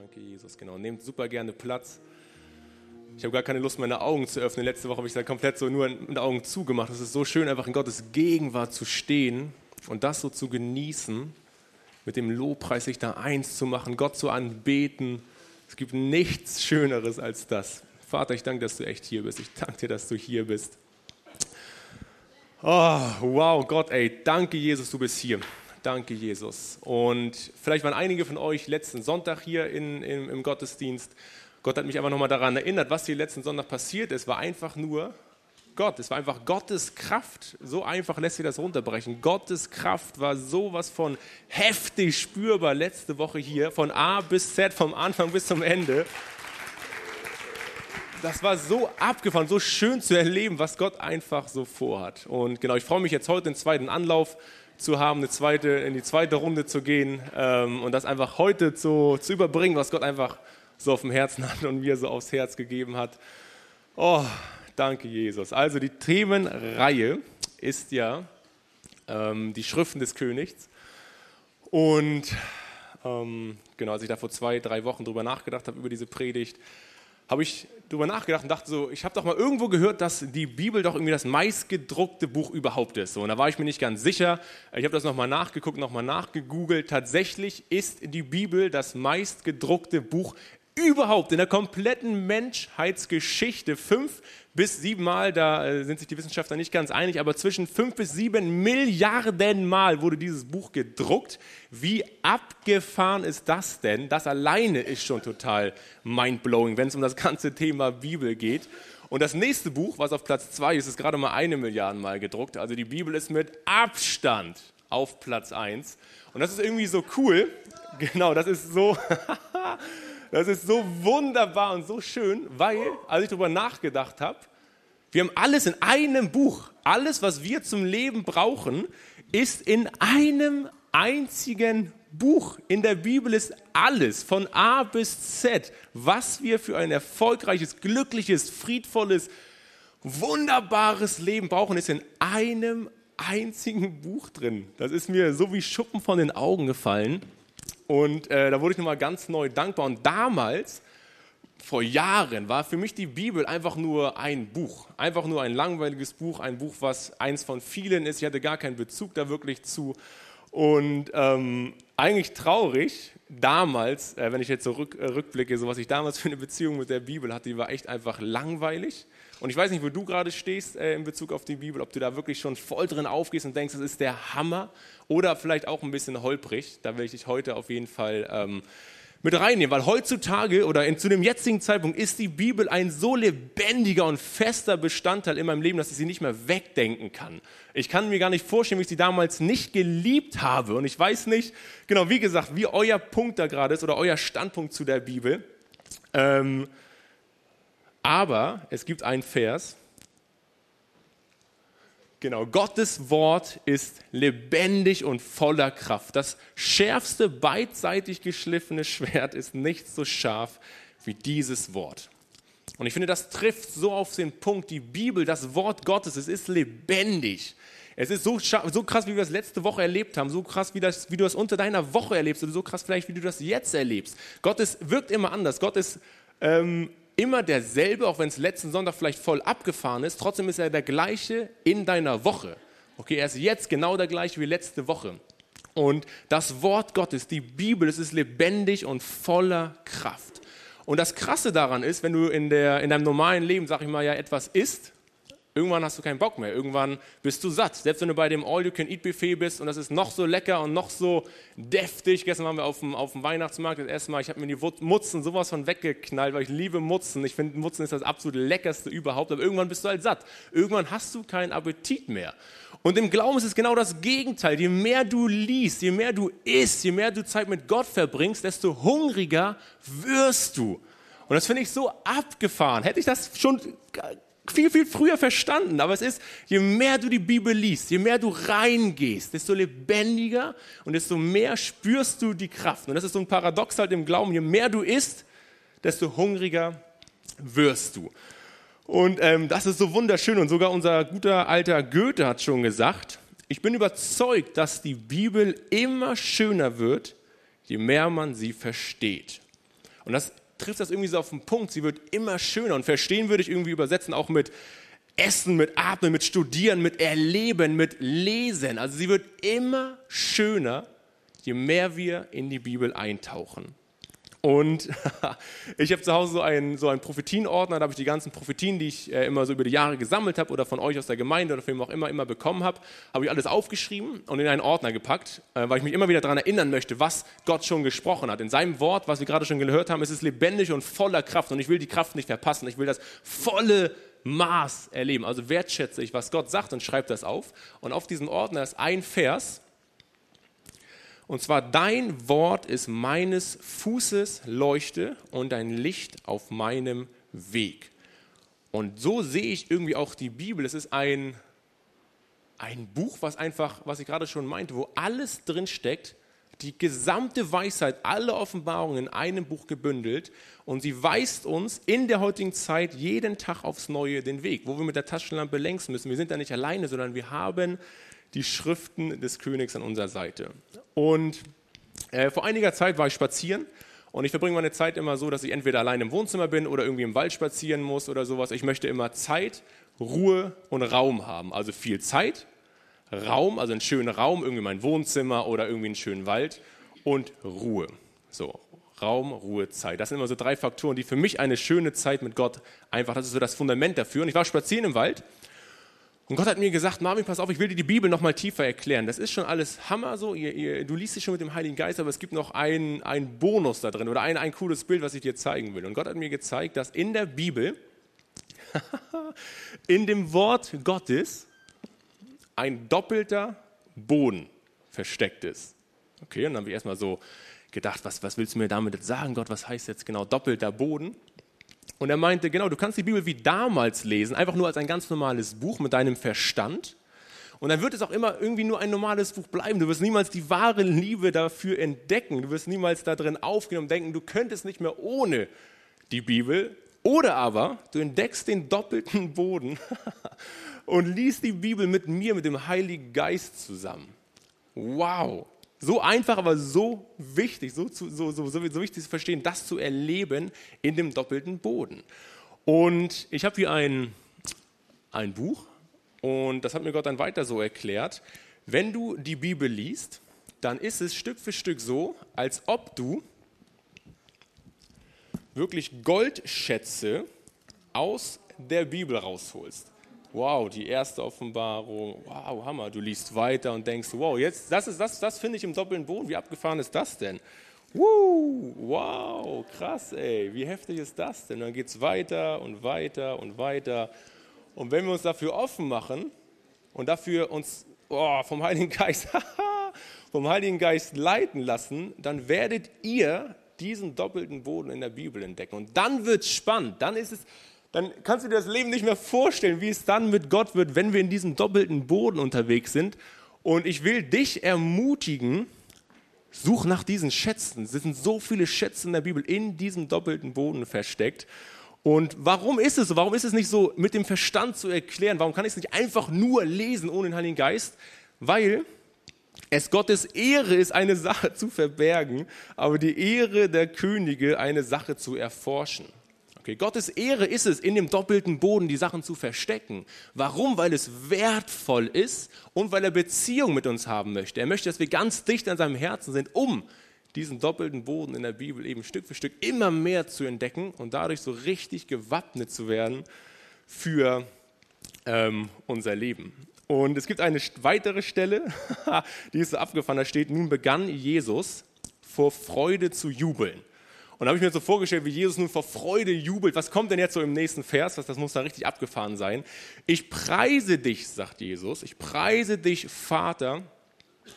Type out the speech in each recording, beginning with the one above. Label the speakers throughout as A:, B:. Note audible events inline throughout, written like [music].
A: Danke, Jesus. Genau. Nehmt super gerne Platz. Ich habe gar keine Lust, meine Augen zu öffnen. Letzte Woche habe ich da komplett so nur mit Augen zugemacht. Es ist so schön, einfach in Gottes Gegenwart zu stehen und das so zu genießen, mit dem Lobpreis sich da eins zu machen, Gott zu anbeten. Es gibt nichts Schöneres als das. Vater, ich danke, dass du echt hier bist. Ich danke dir, dass du hier bist. Oh, wow, Gott, ey, danke Jesus, du bist hier. Danke, Jesus. Und vielleicht waren einige von euch letzten Sonntag hier in, in, im Gottesdienst. Gott hat mich einfach nochmal daran erinnert, was hier letzten Sonntag passiert ist, war einfach nur Gott. Es war einfach Gottes Kraft. So einfach lässt sich das runterbrechen. Gottes Kraft war sowas von heftig spürbar letzte Woche hier, von A bis Z, vom Anfang bis zum Ende. Das war so abgefahren, so schön zu erleben, was Gott einfach so vorhat. Und genau, ich freue mich jetzt heute den zweiten Anlauf zu haben, eine zweite, in die zweite Runde zu gehen ähm, und das einfach heute zu, zu überbringen, was Gott einfach so auf dem Herzen hat und mir so aufs Herz gegeben hat. Oh, danke Jesus. Also die Themenreihe ist ja ähm, die Schriften des Königs. Und ähm, genau, als ich da vor zwei, drei Wochen drüber nachgedacht habe, über diese Predigt, habe ich darüber nachgedacht und dachte so, ich habe doch mal irgendwo gehört, dass die Bibel doch irgendwie das meistgedruckte Buch überhaupt ist. So, und da war ich mir nicht ganz sicher. Ich habe das nochmal nachgeguckt, nochmal nachgegoogelt. Tatsächlich ist die Bibel das meistgedruckte Buch überhaupt in der kompletten Menschheitsgeschichte. Fünf bis sieben Mal, da äh, sind sich die Wissenschaftler nicht ganz einig, aber zwischen fünf bis sieben Milliarden Mal wurde dieses Buch gedruckt. Wie abgefahren ist das denn? Das alleine ist schon total mindblowing, wenn es um das ganze Thema Bibel geht. Und das nächste Buch, was auf Platz zwei ist, ist gerade mal eine Milliarde Mal gedruckt. Also die Bibel ist mit Abstand auf Platz eins. Und das ist irgendwie so cool. Genau, das ist so. [laughs] Das ist so wunderbar und so schön, weil, als ich darüber nachgedacht habe, wir haben alles in einem Buch. Alles, was wir zum Leben brauchen, ist in einem einzigen Buch. In der Bibel ist alles von A bis Z, was wir für ein erfolgreiches, glückliches, friedvolles, wunderbares Leben brauchen, ist in einem einzigen Buch drin. Das ist mir so wie Schuppen von den Augen gefallen. Und äh, da wurde ich nochmal ganz neu dankbar. Und damals, vor Jahren, war für mich die Bibel einfach nur ein Buch. Einfach nur ein langweiliges Buch, ein Buch, was eins von vielen ist. Ich hatte gar keinen Bezug da wirklich zu. Und ähm, eigentlich traurig, damals, äh, wenn ich jetzt so rück, äh, rückblicke, so was ich damals für eine Beziehung mit der Bibel hatte, die war echt einfach langweilig. Und ich weiß nicht, wo du gerade stehst äh, in Bezug auf die Bibel, ob du da wirklich schon voll drin aufgehst und denkst, das ist der Hammer oder vielleicht auch ein bisschen holprig. Da will ich dich heute auf jeden Fall ähm, mit reinnehmen, weil heutzutage oder in, zu dem jetzigen Zeitpunkt ist die Bibel ein so lebendiger und fester Bestandteil in meinem Leben, dass ich sie nicht mehr wegdenken kann. Ich kann mir gar nicht vorstellen, wie ich sie damals nicht geliebt habe. Und ich weiß nicht, genau, wie gesagt, wie euer Punkt da gerade ist oder euer Standpunkt zu der Bibel. Ähm, aber es gibt einen Vers. Genau, Gottes Wort ist lebendig und voller Kraft. Das schärfste, beidseitig geschliffene Schwert ist nicht so scharf wie dieses Wort. Und ich finde, das trifft so auf den Punkt. Die Bibel, das Wort Gottes, es ist lebendig. Es ist so, so krass, wie wir das letzte Woche erlebt haben, so krass, wie, das, wie du das unter deiner Woche erlebst oder so krass vielleicht, wie du das jetzt erlebst. Gott ist, wirkt immer anders. Gott ist ähm, immer derselbe, auch wenn es letzten Sonntag vielleicht voll abgefahren ist, trotzdem ist er der gleiche in deiner Woche. Okay, er ist jetzt genau der gleiche wie letzte Woche. Und das Wort Gottes, die Bibel, es ist lebendig und voller Kraft. Und das Krasse daran ist, wenn du in, der, in deinem normalen Leben, sag ich mal, ja etwas isst, Irgendwann hast du keinen Bock mehr. Irgendwann bist du satt. Selbst wenn du bei dem All-You-Can-Eat-Buffet bist und das ist noch so lecker und noch so deftig. Gestern waren wir auf dem, auf dem Weihnachtsmarkt das erste Mal. Ich habe mir die Mutzen sowas von weggeknallt, weil ich liebe Mutzen. Ich finde, Mutzen ist das absolut leckerste überhaupt. Aber irgendwann bist du halt satt. Irgendwann hast du keinen Appetit mehr. Und im Glauben ist es genau das Gegenteil. Je mehr du liest, je mehr du isst, je mehr du Zeit mit Gott verbringst, desto hungriger wirst du. Und das finde ich so abgefahren. Hätte ich das schon viel, viel früher verstanden. Aber es ist, je mehr du die Bibel liest, je mehr du reingehst, desto lebendiger und desto mehr spürst du die Kraft. Und das ist so ein Paradox halt im Glauben. Je mehr du isst, desto hungriger wirst du. Und ähm, das ist so wunderschön. Und sogar unser guter alter Goethe hat schon gesagt, ich bin überzeugt, dass die Bibel immer schöner wird, je mehr man sie versteht. Und das trifft das irgendwie so auf den Punkt. Sie wird immer schöner. Und verstehen würde ich irgendwie übersetzen auch mit Essen, mit Atmen, mit Studieren, mit Erleben, mit Lesen. Also sie wird immer schöner, je mehr wir in die Bibel eintauchen. Und [laughs] ich habe zu Hause so einen, so einen Prophetien-Ordner, da habe ich die ganzen Prophetien, die ich äh, immer so über die Jahre gesammelt habe oder von euch aus der Gemeinde oder von wem auch immer, immer bekommen habe, habe ich alles aufgeschrieben und in einen Ordner gepackt, äh, weil ich mich immer wieder daran erinnern möchte, was Gott schon gesprochen hat. In seinem Wort, was wir gerade schon gehört haben, ist es lebendig und voller Kraft und ich will die Kraft nicht verpassen. Ich will das volle Maß erleben. Also wertschätze ich, was Gott sagt und schreibe das auf. Und auf diesem Ordner ist ein Vers, und zwar, dein Wort ist meines Fußes Leuchte und ein Licht auf meinem Weg. Und so sehe ich irgendwie auch die Bibel. Es ist ein, ein Buch, was einfach, was ich gerade schon meinte, wo alles drin steckt, die gesamte Weisheit, alle Offenbarungen in einem Buch gebündelt. Und sie weist uns in der heutigen Zeit jeden Tag aufs Neue den Weg, wo wir mit der Taschenlampe längs müssen. Wir sind da nicht alleine, sondern wir haben die Schriften des Königs an unserer Seite. Und äh, vor einiger Zeit war ich spazieren und ich verbringe meine Zeit immer so, dass ich entweder allein im Wohnzimmer bin oder irgendwie im Wald spazieren muss oder sowas. Ich möchte immer Zeit, Ruhe und Raum haben. Also viel Zeit, Raum, also einen schönen Raum, irgendwie mein Wohnzimmer oder irgendwie einen schönen Wald und Ruhe. So, Raum, Ruhe, Zeit. Das sind immer so drei Faktoren, die für mich eine schöne Zeit mit Gott einfach, das ist so das Fundament dafür. Und ich war spazieren im Wald und Gott hat mir gesagt, Marvin, pass auf, ich will dir die Bibel noch mal tiefer erklären. Das ist schon alles Hammer so, ihr, ihr, du liest dich schon mit dem Heiligen Geist, aber es gibt noch einen, Bonus da drin oder ein, ein cooles Bild, was ich dir zeigen will. Und Gott hat mir gezeigt, dass in der Bibel, [laughs] in dem Wort Gottes, ein doppelter Boden versteckt ist. Okay, und dann habe ich erstmal so gedacht, was, was willst du mir damit sagen, Gott, was heißt jetzt genau doppelter Boden? Und er meinte, genau, du kannst die Bibel wie damals lesen, einfach nur als ein ganz normales Buch mit deinem Verstand. Und dann wird es auch immer irgendwie nur ein normales Buch bleiben. Du wirst niemals die wahre Liebe dafür entdecken. Du wirst niemals darin aufgenommen denken, du könntest nicht mehr ohne die Bibel. Oder aber du entdeckst den doppelten Boden [laughs] und liest die Bibel mit mir, mit dem Heiligen Geist zusammen. Wow, so einfach, aber so wichtig, so, so, so, so, wichtig zu verstehen, das zu erleben in dem doppelten Boden. Und ich habe hier ein, ein Buch und das hat mir Gott dann weiter so erklärt. Wenn du die Bibel liest, dann ist es Stück für Stück so, als ob du wirklich Goldschätze aus der Bibel rausholst wow, die erste Offenbarung, wow, Hammer. Du liest weiter und denkst, wow, jetzt, das, das, das finde ich im doppelten Boden. Wie abgefahren ist das denn? Woo, wow, krass, ey, wie heftig ist das denn? Dann geht es weiter und weiter und weiter. Und wenn wir uns dafür offen machen und dafür uns oh, vom Heiligen Geist, [laughs] vom Heiligen Geist leiten lassen, dann werdet ihr diesen doppelten Boden in der Bibel entdecken. Und dann wird es spannend. Dann ist es, dann kannst du dir das Leben nicht mehr vorstellen, wie es dann mit Gott wird, wenn wir in diesem doppelten Boden unterwegs sind. Und ich will dich ermutigen, such nach diesen Schätzen. Es sind so viele Schätze in der Bibel in diesem doppelten Boden versteckt. Und warum ist es so? Warum ist es nicht so mit dem Verstand zu erklären? Warum kann ich es nicht einfach nur lesen ohne den Heiligen Geist? Weil es Gottes Ehre ist, eine Sache zu verbergen, aber die Ehre der Könige, eine Sache zu erforschen. Okay, Gottes Ehre ist es, in dem doppelten Boden die Sachen zu verstecken. Warum? Weil es wertvoll ist und weil er Beziehung mit uns haben möchte. Er möchte, dass wir ganz dicht an seinem Herzen sind, um diesen doppelten Boden in der Bibel eben Stück für Stück immer mehr zu entdecken und dadurch so richtig gewappnet zu werden für ähm, unser Leben. Und es gibt eine weitere Stelle, [laughs] die ist so abgefahren, da steht, nun begann Jesus vor Freude zu jubeln. Und da habe ich mir so vorgestellt, wie Jesus nun vor Freude jubelt. Was kommt denn jetzt so im nächsten Vers? Das muss da richtig abgefahren sein. Ich preise dich, sagt Jesus, ich preise dich, Vater,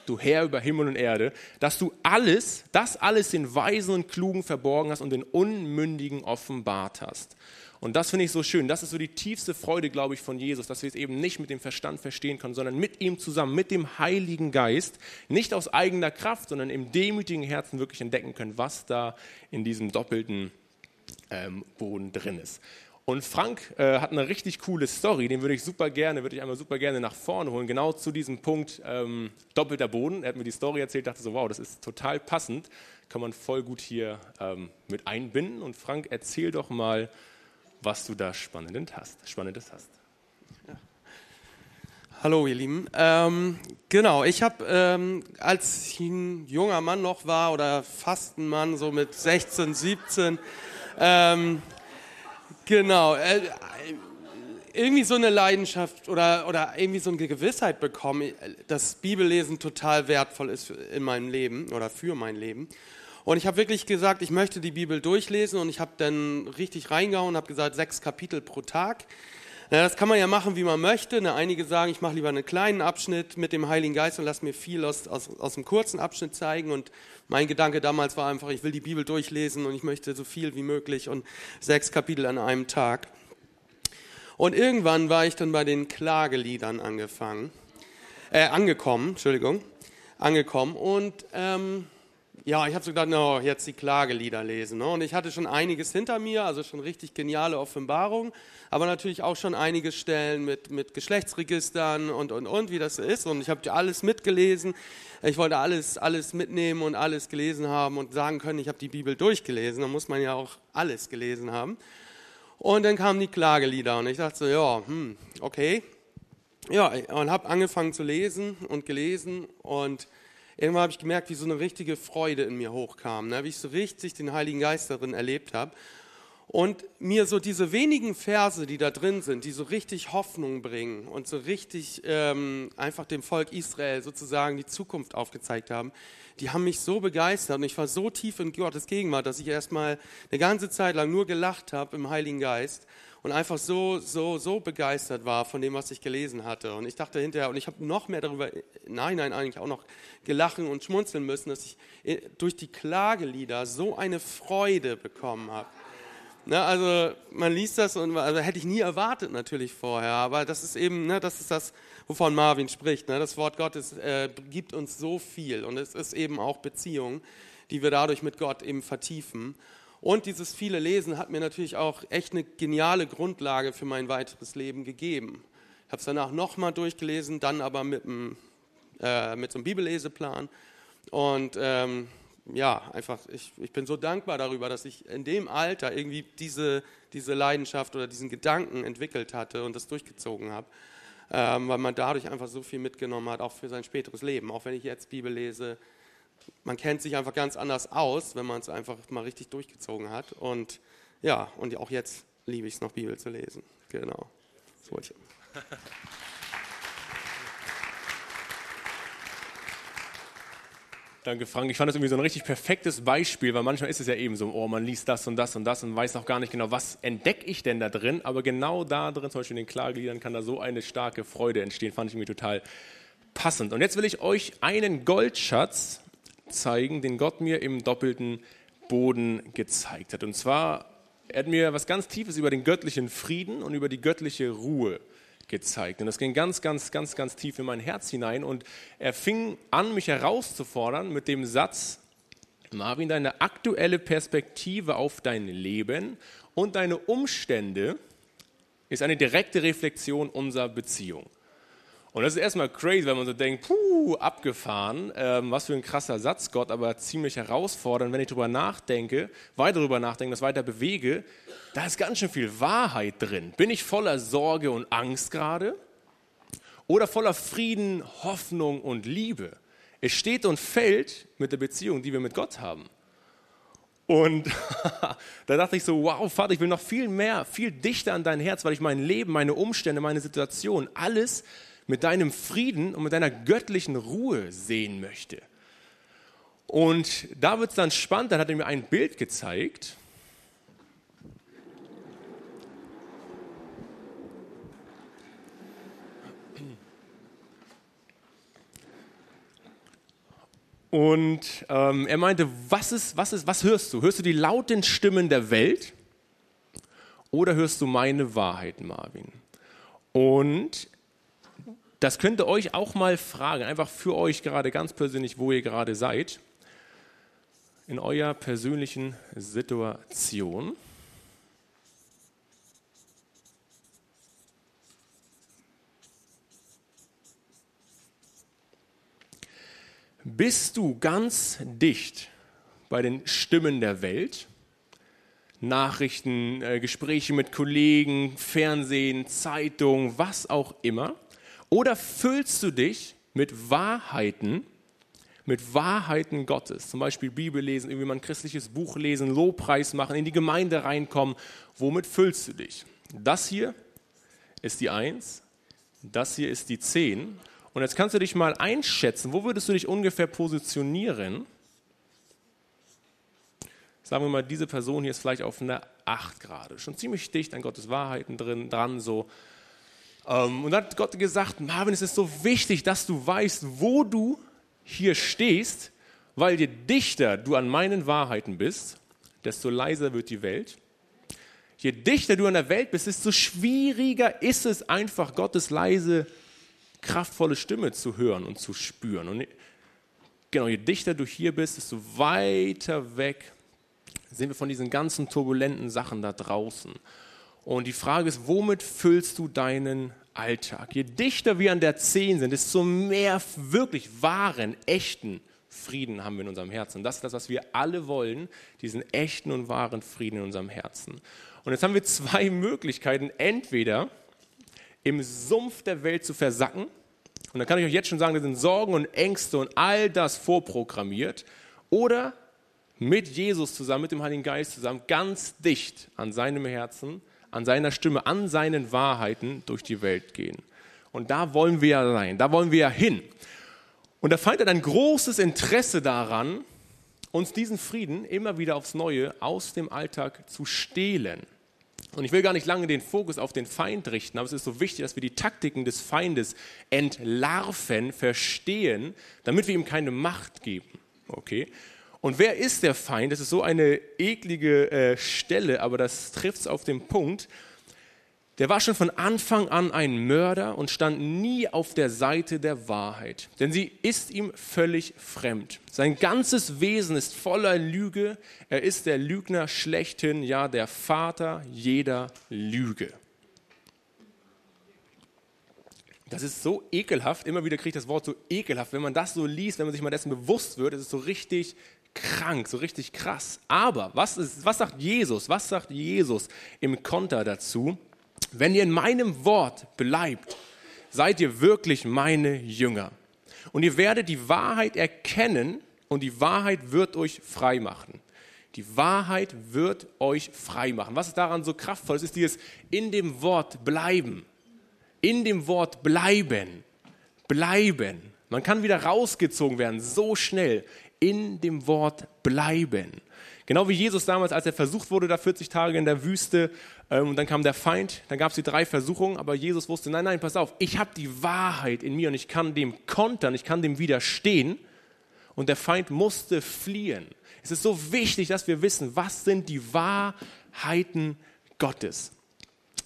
A: du Herr über Himmel und Erde, dass du alles, das alles den Weisen und Klugen verborgen hast und den Unmündigen offenbart hast. Und das finde ich so schön. Das ist so die tiefste Freude, glaube ich, von Jesus, dass wir es eben nicht mit dem Verstand verstehen können, sondern mit ihm zusammen, mit dem Heiligen Geist, nicht aus eigener Kraft, sondern im demütigen Herzen wirklich entdecken können, was da in diesem doppelten ähm, Boden drin ist. Und Frank äh, hat eine richtig coole Story, den würde ich super gerne, würde ich einmal super gerne nach vorne holen, genau zu diesem Punkt ähm, doppelter Boden. Er hat mir die Story erzählt, dachte so, wow, das ist total passend, kann man voll gut hier ähm, mit einbinden. Und Frank, erzähl doch mal, was du da Spannendes hast. Spannendes hast.
B: Hallo ihr Lieben. Ähm, genau, ich habe, ähm, als ich ein junger Mann noch war oder fast ein Mann, so mit 16, 17, ähm, Genau. Äh, irgendwie so eine Leidenschaft oder, oder irgendwie so eine Gewissheit bekommen, dass Bibellesen total wertvoll ist in meinem Leben oder für mein Leben. Und ich habe wirklich gesagt, ich möchte die Bibel durchlesen und ich habe dann richtig reingehauen und habe gesagt, sechs Kapitel pro Tag. Na, das kann man ja machen, wie man möchte. Na, einige sagen, ich mache lieber einen kleinen Abschnitt mit dem Heiligen Geist und lasse mir viel aus, aus, aus dem kurzen Abschnitt zeigen. Und mein Gedanke damals war einfach, ich will die Bibel durchlesen und ich möchte so viel wie möglich und sechs Kapitel an einem Tag. Und irgendwann war ich dann bei den Klageliedern angefangen, äh, angekommen, Entschuldigung, angekommen und ähm, ja, ich habe so gedacht, no, jetzt die Klagelieder lesen. Ne? Und ich hatte schon einiges hinter mir, also schon richtig geniale Offenbarung, aber natürlich auch schon einige Stellen mit, mit Geschlechtsregistern und, und, und, wie das ist. Und ich habe alles mitgelesen. Ich wollte alles, alles mitnehmen und alles gelesen haben und sagen können, ich habe die Bibel durchgelesen. Da muss man ja auch alles gelesen haben. Und dann kamen die Klagelieder und ich dachte so, ja, hm, okay. Ja, und habe angefangen zu lesen und gelesen und irgendwann habe ich gemerkt, wie so eine richtige Freude in mir hochkam, ne? wie ich so richtig den Heiligen Geist darin erlebt habe. Und mir so diese wenigen Verse, die da drin sind, die so richtig Hoffnung bringen und so richtig ähm, einfach dem Volk Israel sozusagen die Zukunft aufgezeigt haben, die haben mich so begeistert und ich war so tief in Gottes Gegenwart, dass ich erstmal eine ganze Zeit lang nur gelacht habe im Heiligen Geist und einfach so, so, so begeistert war von dem, was ich gelesen hatte. Und ich dachte hinterher, und ich habe noch mehr darüber, nein, nein, eigentlich auch noch gelachen und schmunzeln müssen, dass ich äh, durch die Klagelieder so eine Freude bekommen habe. Ne, also man liest das und also hätte ich nie erwartet natürlich vorher, aber das ist eben, ne, das ist das, wovon Marvin spricht. Ne? Das Wort Gottes äh, gibt uns so viel und es ist eben auch Beziehung, die wir dadurch mit Gott eben vertiefen. Und dieses viele Lesen hat mir natürlich auch echt eine geniale Grundlage für mein weiteres Leben gegeben. Ich habe es danach nochmal durchgelesen, dann aber mit, einem, äh, mit so einem Bibelleseplan. Und ähm, ja, einfach, ich, ich bin so dankbar darüber, dass ich in dem Alter irgendwie diese, diese Leidenschaft oder diesen Gedanken entwickelt hatte und das durchgezogen habe. Ähm, weil man dadurch einfach so viel mitgenommen hat, auch für sein späteres Leben. Auch wenn ich jetzt Bibel lese, man kennt sich einfach ganz anders aus, wenn man es einfach mal richtig durchgezogen hat. Und ja, und auch jetzt liebe ich es noch, Bibel zu lesen. Genau. Wollte ich.
A: Danke, Frank. Ich fand das irgendwie so ein richtig perfektes Beispiel, weil manchmal ist es ja eben so, oh, man liest das und das und das und weiß auch gar nicht genau, was entdecke ich denn da drin. Aber genau da drin, zum Beispiel in den Klageliedern, kann da so eine starke Freude entstehen. Fand ich irgendwie total passend. Und jetzt will ich euch einen Goldschatz zeigen, den Gott mir im doppelten Boden gezeigt hat. Und zwar, er hat mir was ganz Tiefes über den göttlichen Frieden und über die göttliche Ruhe gezeigt. Und das ging ganz, ganz, ganz, ganz tief in mein Herz hinein. Und er fing an, mich herauszufordern mit dem Satz, Marvin, deine aktuelle Perspektive auf dein Leben und deine Umstände ist eine direkte Reflexion unserer Beziehung. Und das ist erstmal crazy, wenn man so denkt, puh, abgefahren, ähm, was für ein krasser Satz, Gott, aber ziemlich herausfordernd. Wenn ich darüber nachdenke, weiter darüber nachdenke, das weiter bewege, da ist ganz schön viel Wahrheit drin. Bin ich voller Sorge und Angst gerade? Oder voller Frieden, Hoffnung und Liebe? Es steht und fällt mit der Beziehung, die wir mit Gott haben. Und [laughs] da dachte ich so, wow, Vater, ich will noch viel mehr, viel dichter an dein Herz, weil ich mein Leben, meine Umstände, meine Situation, alles mit deinem Frieden und mit deiner göttlichen Ruhe sehen möchte. Und da wird es dann spannend, dann hat er mir ein Bild gezeigt. Und ähm, er meinte, was, ist, was, ist, was hörst du? Hörst du die lauten Stimmen der Welt oder hörst du meine Wahrheit, Marvin? Und das könnt ihr euch auch mal fragen, einfach für euch gerade ganz persönlich, wo ihr gerade seid, in eurer persönlichen Situation. Bist du ganz dicht bei den Stimmen der Welt? Nachrichten, äh, Gespräche mit Kollegen, Fernsehen, Zeitung, was auch immer? Oder füllst du dich mit Wahrheiten, mit Wahrheiten Gottes? Zum Beispiel Bibel lesen, irgendwie mal ein christliches Buch lesen, Lobpreis machen, in die Gemeinde reinkommen. Womit füllst du dich? Das hier ist die Eins, das hier ist die Zehn und jetzt kannst du dich mal einschätzen, wo würdest du dich ungefähr positionieren? Sagen wir mal, diese Person hier ist vielleicht auf einer 8 gerade, schon ziemlich dicht an Gottes Wahrheiten drin, dran so. Ähm, und dann hat Gott gesagt, Marvin, es ist so wichtig, dass du weißt, wo du hier stehst, weil je dichter du an meinen Wahrheiten bist, desto leiser wird die Welt. Je dichter du an der Welt bist, desto schwieriger ist es einfach, Gottes leise kraftvolle Stimme zu hören und zu spüren. Und genau, je dichter du hier bist, desto weiter weg sind wir von diesen ganzen turbulenten Sachen da draußen. Und die Frage ist, womit füllst du deinen Alltag? Je dichter wir an der Zehn sind, desto mehr wirklich wahren, echten Frieden haben wir in unserem Herzen. Das ist das, was wir alle wollen, diesen echten und wahren Frieden in unserem Herzen. Und jetzt haben wir zwei [laughs] Möglichkeiten. Entweder im Sumpf der Welt zu versacken. Und da kann ich euch jetzt schon sagen, da sind Sorgen und Ängste und all das vorprogrammiert. Oder mit Jesus zusammen, mit dem Heiligen Geist zusammen, ganz dicht an seinem Herzen, an seiner Stimme, an seinen Wahrheiten durch die Welt gehen. Und da wollen wir ja sein, da wollen wir ja hin. Und der Feind hat ein großes Interesse daran, uns diesen Frieden immer wieder aufs Neue aus dem Alltag zu stehlen. Und ich will gar nicht lange den Fokus auf den Feind richten, aber es ist so wichtig, dass wir die Taktiken des Feindes entlarven, verstehen, damit wir ihm keine Macht geben. Okay? Und wer ist der Feind? Das ist so eine eklige äh, Stelle, aber das trifft es auf den Punkt der war schon von Anfang an ein Mörder und stand nie auf der Seite der Wahrheit, denn sie ist ihm völlig fremd. Sein ganzes Wesen ist voller Lüge, er ist der Lügner schlechthin, ja der Vater jeder Lüge. Das ist so ekelhaft, immer wieder kriege ich das Wort so ekelhaft, wenn man das so liest, wenn man sich mal dessen bewusst wird, ist es so richtig krank, so richtig krass. Aber was, ist, was sagt Jesus? Was sagt Jesus im Konter dazu? wenn ihr in meinem Wort bleibt, seid ihr wirklich meine Jünger. Und ihr werdet die Wahrheit erkennen und die Wahrheit wird euch frei machen. Die Wahrheit wird euch frei machen. Was ist daran so kraftvoll? Es ist dieses in dem Wort bleiben. In dem Wort bleiben. Bleiben. Man kann wieder rausgezogen werden, so schnell. In dem Wort bleiben. Genau wie Jesus damals, als er versucht wurde, da 40 Tage in der Wüste, ähm, und dann kam der Feind, dann gab es die drei Versuchungen, aber Jesus wusste, nein, nein, pass auf, ich habe die Wahrheit in mir und ich kann dem kontern, ich kann dem widerstehen. Und der Feind musste fliehen. Es ist so wichtig, dass wir wissen, was sind die Wahrheiten Gottes.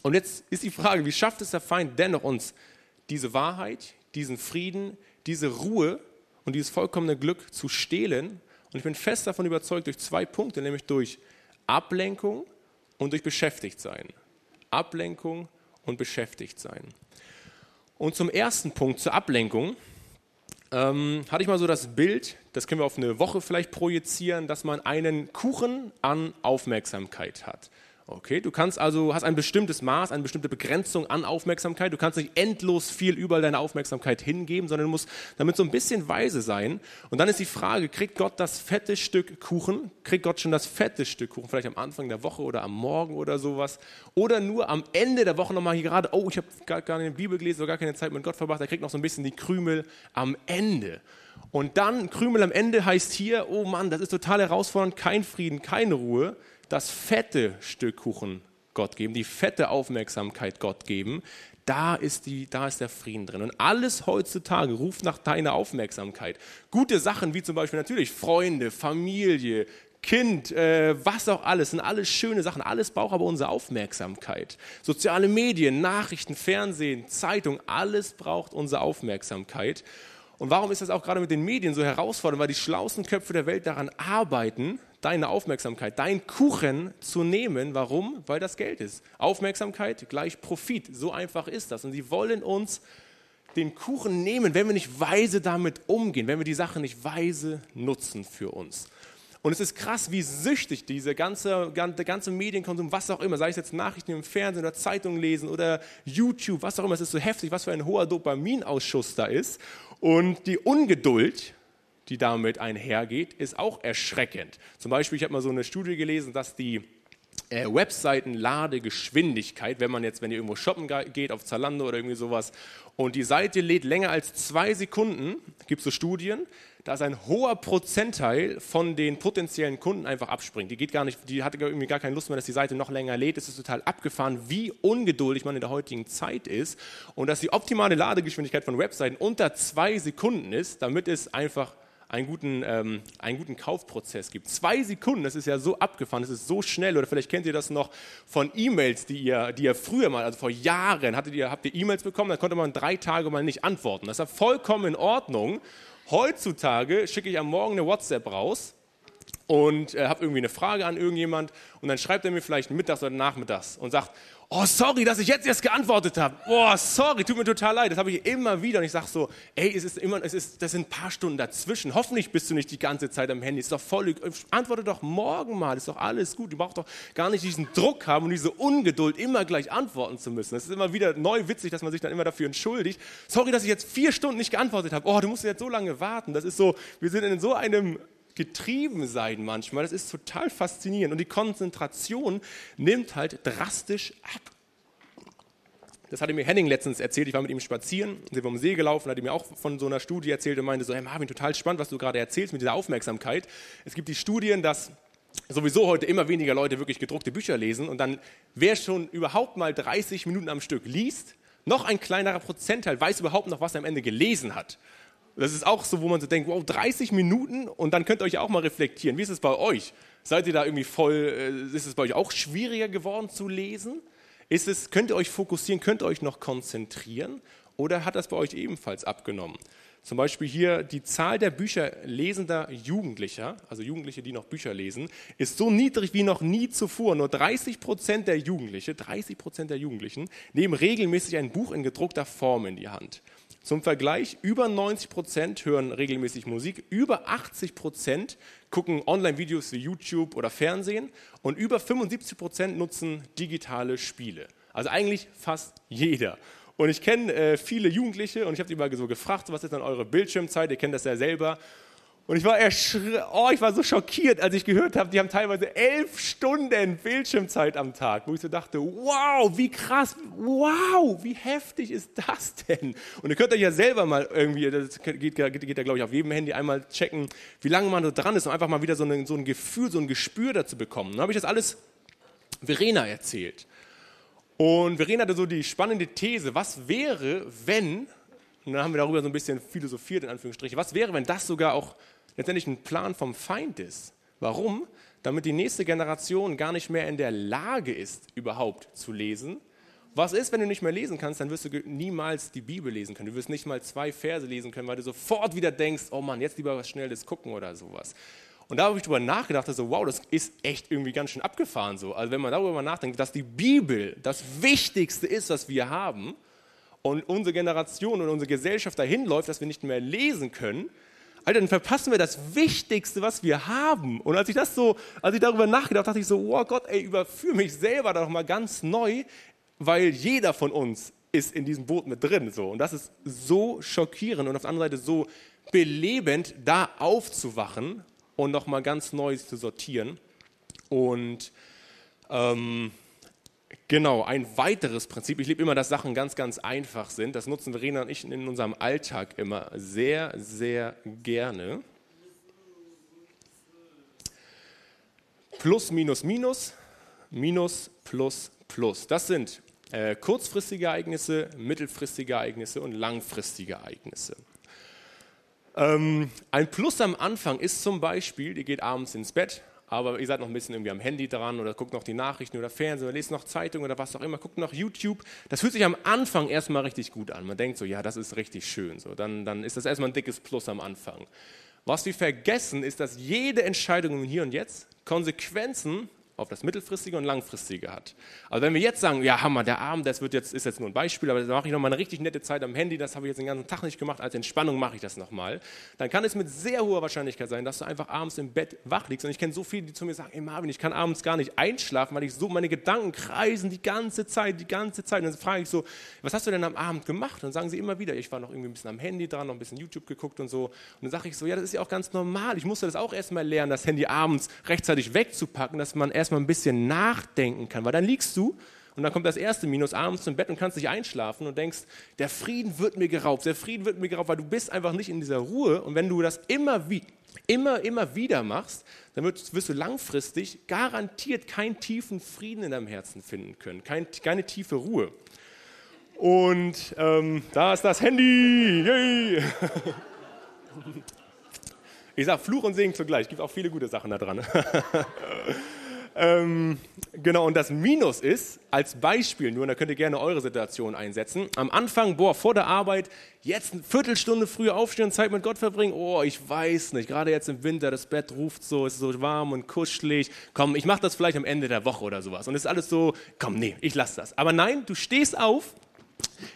A: Und jetzt ist die Frage, wie schafft es der Feind dennoch uns diese Wahrheit, diesen Frieden, diese Ruhe und dieses vollkommene Glück zu stehlen und ich bin fest davon überzeugt, durch zwei Punkte, nämlich durch Ablenkung und durch Beschäftigtsein. Ablenkung und Beschäftigtsein. Und zum ersten Punkt, zur Ablenkung, ähm, hatte ich mal so das Bild, das können wir auf eine Woche vielleicht projizieren, dass man einen Kuchen an Aufmerksamkeit hat. Okay, du kannst also, hast ein bestimmtes Maß, eine bestimmte Begrenzung an Aufmerksamkeit. Du kannst nicht endlos viel überall deine Aufmerksamkeit hingeben, sondern du musst damit so ein bisschen weise sein. Und dann ist die Frage, kriegt Gott das fette Stück Kuchen? Kriegt Gott schon das fette Stück Kuchen? Vielleicht am Anfang der Woche oder am Morgen oder sowas? Oder nur am Ende der Woche nochmal hier gerade, oh, ich habe gar keine Bibel gelesen oder gar keine Zeit mit Gott verbracht. Er kriegt noch so ein bisschen die Krümel am Ende. Und dann, Krümel am Ende heißt hier, oh Mann, das ist total herausfordernd, kein Frieden, keine Ruhe das fette Stück Kuchen Gott geben, die fette Aufmerksamkeit Gott geben, da ist, die, da ist der Frieden drin. Und alles heutzutage ruft nach deiner Aufmerksamkeit. Gute Sachen wie zum Beispiel natürlich Freunde, Familie, Kind, äh, was auch alles, sind alles schöne Sachen. Alles braucht aber unsere Aufmerksamkeit. Soziale Medien, Nachrichten, Fernsehen, Zeitung, alles braucht unsere Aufmerksamkeit. Und warum ist das auch gerade mit den Medien so herausfordernd? Weil die schlauesten Köpfe der Welt daran arbeiten, deine Aufmerksamkeit, dein Kuchen zu nehmen. Warum? Weil das Geld ist. Aufmerksamkeit gleich Profit. So einfach ist das. Und sie wollen uns den Kuchen nehmen, wenn wir nicht weise damit umgehen, wenn wir die Sache nicht weise nutzen für uns. Und es ist krass, wie süchtig dieser ganze, der ganze Medienkonsum, was auch immer, sei es jetzt Nachrichten im Fernsehen oder Zeitungen lesen oder YouTube, was auch immer, es ist so heftig, was für ein hoher Dopaminausschuss da ist. Und die Ungeduld, die damit einhergeht, ist auch erschreckend. Zum Beispiel, ich habe mal so eine Studie gelesen, dass die äh, Webseitenladegeschwindigkeit, wenn man jetzt, wenn ihr irgendwo shoppen geht, auf Zalando oder irgendwie sowas, und die Seite lädt länger als zwei Sekunden, gibt es so Studien, dass ein hoher Prozentteil von den potenziellen Kunden einfach abspringt. Die geht gar nicht, die hatte irgendwie gar keine Lust mehr, dass die Seite noch länger lädt. Es ist total abgefahren, wie ungeduldig man in der heutigen Zeit ist und dass die optimale Ladegeschwindigkeit von Webseiten unter zwei Sekunden ist, damit es einfach einen guten, ähm, einen guten Kaufprozess gibt. Zwei Sekunden, das ist ja so abgefahren, das ist so schnell. Oder vielleicht kennt ihr das noch von E-Mails, die ihr, die ihr früher mal, also vor Jahren, hattet ihr, habt ihr E-Mails bekommen, da konnte man drei Tage mal nicht antworten. Das war vollkommen in Ordnung. Heutzutage schicke ich am Morgen eine WhatsApp raus und äh, habe irgendwie eine Frage an irgendjemand und dann schreibt er mir vielleicht mittags oder nachmittags und sagt, oh sorry, dass ich jetzt erst geantwortet habe. Oh sorry, tut mir total leid. Das habe ich immer wieder und ich sage so, ey, es ist immer, es ist, das sind ein paar Stunden dazwischen. Hoffentlich bist du nicht die ganze Zeit am Handy. Ist doch voll, antworte doch morgen mal. Ist doch alles gut. Du brauchst doch gar nicht diesen Druck haben und diese Ungeduld, immer gleich antworten zu müssen. Das ist immer wieder neu witzig, dass man sich dann immer dafür entschuldigt. Sorry, dass ich jetzt vier Stunden nicht geantwortet habe. Oh, du musst jetzt so lange warten. Das ist so, wir sind in so einem getrieben sein manchmal. Das ist total faszinierend. Und die Konzentration nimmt halt drastisch ab. Das hatte mir Henning letztens erzählt. Ich war mit ihm spazieren, sind wir um See gelaufen, hat er mir auch von so einer Studie erzählt und meinte so, hey Marvin, total spannend, was du gerade erzählst mit dieser Aufmerksamkeit. Es gibt die Studien, dass sowieso heute immer weniger Leute wirklich gedruckte Bücher lesen und dann, wer schon überhaupt mal 30 Minuten am Stück liest, noch ein kleinerer Prozentteil weiß überhaupt noch, was er am Ende gelesen hat. Das ist auch so, wo man so denkt, wow, 30 Minuten und dann könnt ihr euch auch mal reflektieren. Wie ist es bei euch? Seid ihr da irgendwie voll, äh, ist es bei euch auch schwieriger geworden zu lesen? Ist es, könnt ihr euch fokussieren, könnt ihr euch noch konzentrieren oder hat das bei euch ebenfalls abgenommen? Zum Beispiel hier die Zahl der Bücher lesender Jugendlicher, also Jugendliche, die noch Bücher lesen, ist so niedrig wie noch nie zuvor. Nur 30 Prozent der Jugendlichen, 30 Prozent der Jugendlichen nehmen regelmäßig ein Buch in gedruckter Form in die Hand. Zum Vergleich, über 90 Prozent hören regelmäßig Musik, über 80 Prozent gucken Online-Videos wie YouTube oder Fernsehen und über 75 Prozent nutzen digitale Spiele. Also eigentlich fast jeder. Und ich kenne äh, viele Jugendliche und ich habe die mal so gefragt, was ist dann eure Bildschirmzeit? Ihr kennt das ja selber. Und ich war, oh, ich war so schockiert, als ich gehört habe, die haben teilweise elf Stunden Bildschirmzeit am Tag, wo ich so dachte, wow, wie krass, wow, wie heftig ist das denn? Und ihr könnt euch ja selber mal irgendwie, das geht, geht, geht ja glaube ich auf jedem Handy einmal checken, wie lange man da dran ist, um einfach mal wieder so, eine, so ein Gefühl, so ein Gespür dazu bekommen. Dann habe ich das alles Verena erzählt. Und Verena hatte so die spannende These, was wäre, wenn, und dann haben wir darüber so ein bisschen philosophiert, in Anführungsstrichen, was wäre, wenn das sogar auch letztendlich ein Plan vom Feind ist. Warum? Damit die nächste Generation gar nicht mehr in der Lage ist, überhaupt zu lesen. Was ist, wenn du nicht mehr lesen kannst, dann wirst du niemals die Bibel lesen können. Du wirst nicht mal zwei Verse lesen können, weil du sofort wieder denkst, oh Mann, jetzt lieber was Schnelles gucken oder sowas. Und da habe ich darüber nachgedacht, also wow, das ist echt irgendwie ganz schön abgefahren so. Also wenn man darüber nachdenkt, dass die Bibel das Wichtigste ist, was wir haben und unsere Generation und unsere Gesellschaft dahin läuft, dass wir nicht mehr lesen können, Alter, dann verpassen wir das Wichtigste, was wir haben. Und als ich das so, als ich darüber nachgedacht, dachte ich so, oh Gott, ey, überführe mich selber da noch mal ganz neu, weil jeder von uns ist in diesem Boot mit drin. So. Und das ist so schockierend und auf der anderen Seite so belebend, da aufzuwachen und noch mal ganz neu zu sortieren. Und ähm, Genau, ein weiteres Prinzip. Ich liebe immer, dass Sachen ganz, ganz einfach sind. Das nutzen Verena und ich in unserem Alltag immer sehr, sehr gerne. Plus, minus, minus, minus, plus, plus. Das sind äh, kurzfristige Ereignisse, mittelfristige Ereignisse und langfristige Ereignisse. Ähm, ein Plus am Anfang ist zum Beispiel, ihr geht abends ins Bett, aber ihr seid noch ein bisschen irgendwie am Handy dran oder guckt noch die Nachrichten oder Fernsehen oder lest noch Zeitung oder was auch immer, guckt noch YouTube. Das fühlt sich am Anfang erstmal richtig gut an. Man denkt so, ja, das ist richtig schön. So, dann, dann ist das erstmal ein dickes Plus am Anfang. Was wir vergessen, ist, dass jede Entscheidung im Hier und Jetzt Konsequenzen auf das mittelfristige und langfristige hat. Also wenn wir jetzt sagen, ja Hammer, der Abend, das wird jetzt, ist jetzt nur ein Beispiel, aber da mache ich nochmal eine richtig nette Zeit am Handy, das habe ich jetzt den ganzen Tag nicht gemacht, als Entspannung mache ich das nochmal, dann kann es mit sehr hoher Wahrscheinlichkeit sein, dass du einfach abends im Bett wach liegst. Und ich kenne so viele, die zu mir sagen, ey Marvin, ich kann abends gar nicht einschlafen, weil ich so, meine Gedanken kreisen die ganze Zeit, die ganze Zeit. Und dann frage ich so, was hast du denn am Abend gemacht? Und dann sagen sie immer wieder, ich war noch irgendwie ein bisschen am Handy dran, noch ein bisschen YouTube geguckt und so. Und dann sage ich so, ja, das ist ja auch ganz normal. Ich musste das auch erstmal lernen, das Handy abends rechtzeitig wegzupacken, dass man erstmal ein bisschen nachdenken kann. Weil dann liegst du und dann kommt das erste Minus abends zum Bett und kannst nicht einschlafen und denkst, der Frieden wird mir geraubt, der Frieden wird mir geraubt, weil du bist einfach nicht in dieser Ruhe. Und wenn du das immer, wie, immer, immer wieder machst, dann wirst, wirst du langfristig garantiert keinen tiefen Frieden in deinem Herzen finden können, kein, keine tiefe Ruhe. Und ähm, da ist das Handy. Yay. [laughs] Ich sage Fluch und Segen zugleich. Gibt auch viele gute Sachen da dran. [laughs] ähm, genau, und das Minus ist, als Beispiel nur, und da könnt ihr gerne eure Situation einsetzen. Am Anfang, boah, vor der Arbeit, jetzt eine Viertelstunde früher aufstehen und Zeit mit Gott verbringen. Oh, ich weiß nicht, gerade jetzt im Winter, das Bett ruft so, es ist so warm und kuschelig. Komm, ich mache das vielleicht am Ende der Woche oder sowas. Und es ist alles so, komm, nee, ich lasse das. Aber nein, du stehst auf,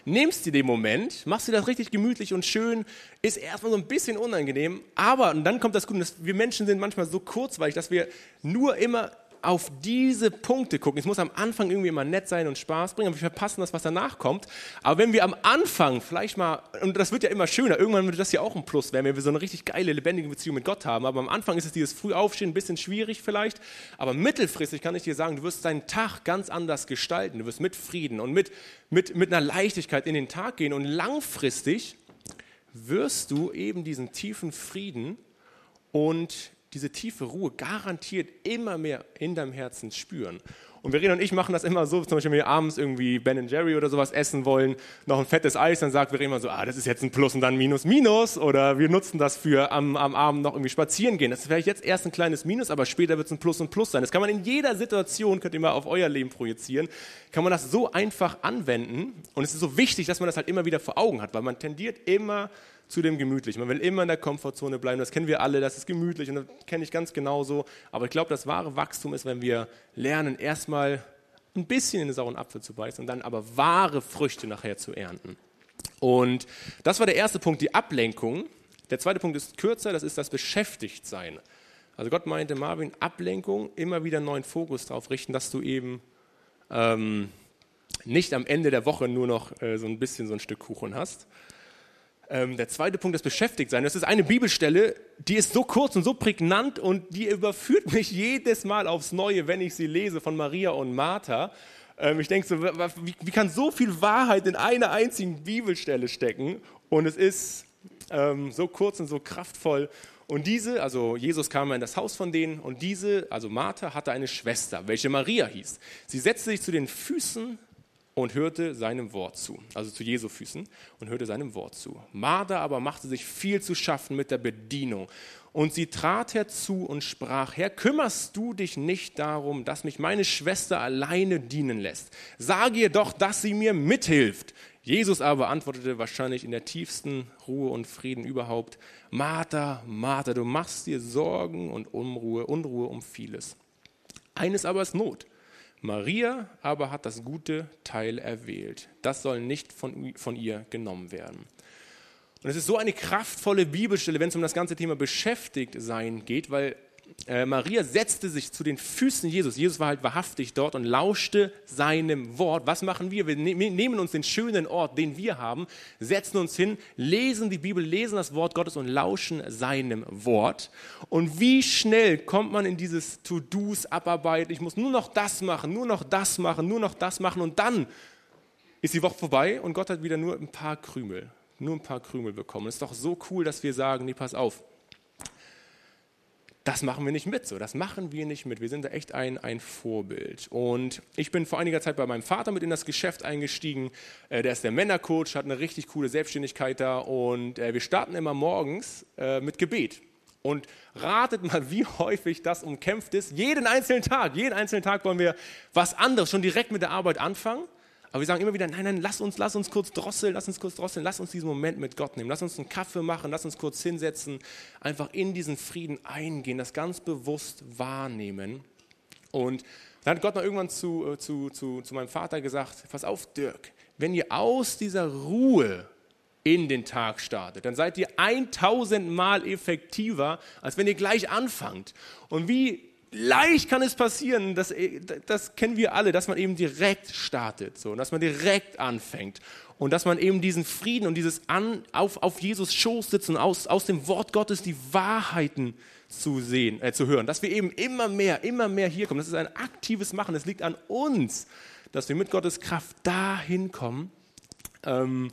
A: nimmst dir den Moment, machst dir das richtig gemütlich und schön, ist erstmal so ein bisschen unangenehm, aber, und dann kommt das Gute, wir Menschen sind manchmal so kurzweilig, dass wir nur immer auf diese Punkte gucken. Es muss am Anfang irgendwie immer nett sein und Spaß bringen, aber wir verpassen das, was danach kommt. Aber wenn wir am Anfang vielleicht mal, und das wird ja immer schöner, irgendwann wird das ja auch ein Plus werden, wenn wir so eine richtig geile, lebendige Beziehung mit Gott haben. Aber am Anfang ist es dieses Frühaufstehen ein bisschen schwierig vielleicht. Aber mittelfristig kann ich dir sagen, du wirst deinen Tag ganz anders gestalten. Du wirst mit Frieden und mit, mit, mit einer Leichtigkeit in den Tag gehen. Und langfristig wirst du eben diesen tiefen Frieden und diese tiefe Ruhe garantiert immer mehr in deinem Herzen spüren. Und Verena und ich machen das immer so, zum Beispiel wenn wir abends irgendwie Ben Jerry oder sowas essen wollen, noch ein fettes Eis, dann sagt Verena immer so, ah, das ist jetzt ein Plus und dann Minus, Minus. Oder wir nutzen das für am, am Abend noch irgendwie spazieren gehen. Das ist vielleicht jetzt erst ein kleines Minus, aber später wird es ein Plus und Plus sein. Das kann man in jeder Situation, könnt ihr mal auf euer Leben projizieren, kann man das so einfach anwenden. Und es ist so wichtig, dass man das halt immer wieder vor Augen hat, weil man tendiert immer zu dem Gemütlichen. Man will immer in der Komfortzone bleiben, das kennen wir alle, das ist gemütlich und das kenne ich ganz genauso. Aber ich glaube, das wahre Wachstum ist, wenn wir lernen, erstmal ein bisschen in den sauren Apfel zu beißen und dann aber wahre Früchte nachher zu ernten. Und das war der erste Punkt, die Ablenkung. Der zweite Punkt ist kürzer, das ist das Beschäftigtsein. Also Gott meinte, Marvin, Ablenkung, immer wieder einen neuen Fokus darauf richten, dass du eben ähm, nicht am Ende der Woche nur noch äh, so ein bisschen so ein Stück Kuchen hast, ähm, der zweite Punkt ist Beschäftigtsein. Das ist eine Bibelstelle, die ist so kurz und so prägnant und die überführt mich jedes Mal aufs Neue, wenn ich sie lese von Maria und Martha. Ähm, ich denke so, wie, wie, kann so viel Wahrheit in einer einzigen Bibelstelle stecken? Und es ist ähm, so kurz und so kraftvoll. Und diese, also Jesus kam in das Haus von denen und diese, also Martha, hatte eine Schwester, welche Maria hieß. Sie setzte sich zu den Füßen und hörte seinem Wort zu, also zu Jesu Füßen und hörte seinem Wort zu. Martha aber machte sich viel zu schaffen mit der Bedienung. Und sie trat herzu und sprach, Herr, kümmerst du dich nicht darum, dass mich meine Schwester alleine dienen lässt? Sage ihr doch, dass sie mir mithilft. Jesus aber antwortete wahrscheinlich in der tiefsten Ruhe und Frieden überhaupt, Martha, Martha, du machst dir Sorgen und Unruhe, Unruhe um vieles. Eines aber ist Not. Maria aber hat das gute Teil erwählt. Das soll nicht von, von ihr genommen werden. Und es ist so eine kraftvolle Bibelstelle, wenn es um das ganze Thema beschäftigt sein geht, weil äh, Maria setzte sich zu den Füßen Jesus. Jesus war halt wahrhaftig dort und lauschte seinem Wort. Was machen wir? Wir ne nehmen uns den schönen Ort, den wir haben, setzen uns hin, lesen die Bibel, lesen das Wort Gottes und lauschen seinem Wort. Und wie schnell kommt man in dieses To-Dos abarbeiten? Ich muss nur noch das machen, nur noch das machen, nur noch das machen und dann ist die Woche vorbei und Gott hat wieder nur ein paar Krümel, nur ein paar Krümel bekommen. Es ist doch so cool, dass wir sagen, nee, pass auf das machen wir nicht mit, so, das machen wir nicht mit. Wir sind da echt ein, ein Vorbild. Und ich bin vor einiger Zeit bei meinem Vater mit in das Geschäft eingestiegen. Äh, der ist der Männercoach, hat eine richtig coole Selbstständigkeit da und äh, wir starten immer morgens äh, mit Gebet. Und ratet mal, [laughs] wie häufig das umkämpft ist. Jeden einzelnen Tag, jeden einzelnen Tag wollen wir was anderes, schon direkt mit der Arbeit anfangen. Aber wir sagen immer wieder, nein, nein, lass uns, lass uns kurz drosseln, lass uns kurz drosseln, lass uns diesen Moment mit Gott nehmen, lass uns einen Kaffee machen, lass uns kurz hinsetzen, einfach in diesen Frieden eingehen, das ganz bewusst wahrnehmen. Und dann hat Gott noch irgendwann zu, äh, zu, zu, zu meinem Vater gesagt, pass auf Dirk, wenn ihr aus dieser Ruhe in den Tag startet, dann seid ihr 1000 Mal effektiver, als wenn ihr gleich anfangt. Und wie leicht kann es passieren, das, das kennen wir alle, dass man eben direkt startet, so, dass man direkt anfängt und dass man eben diesen Frieden und dieses An, auf, auf Jesus Schoß sitzen, aus, aus dem Wort Gottes die Wahrheiten zu sehen, äh, zu hören, dass wir eben immer mehr, immer mehr hier kommen. Das ist ein aktives Machen. Es liegt an uns, dass wir mit Gottes Kraft dahin kommen. Ähm,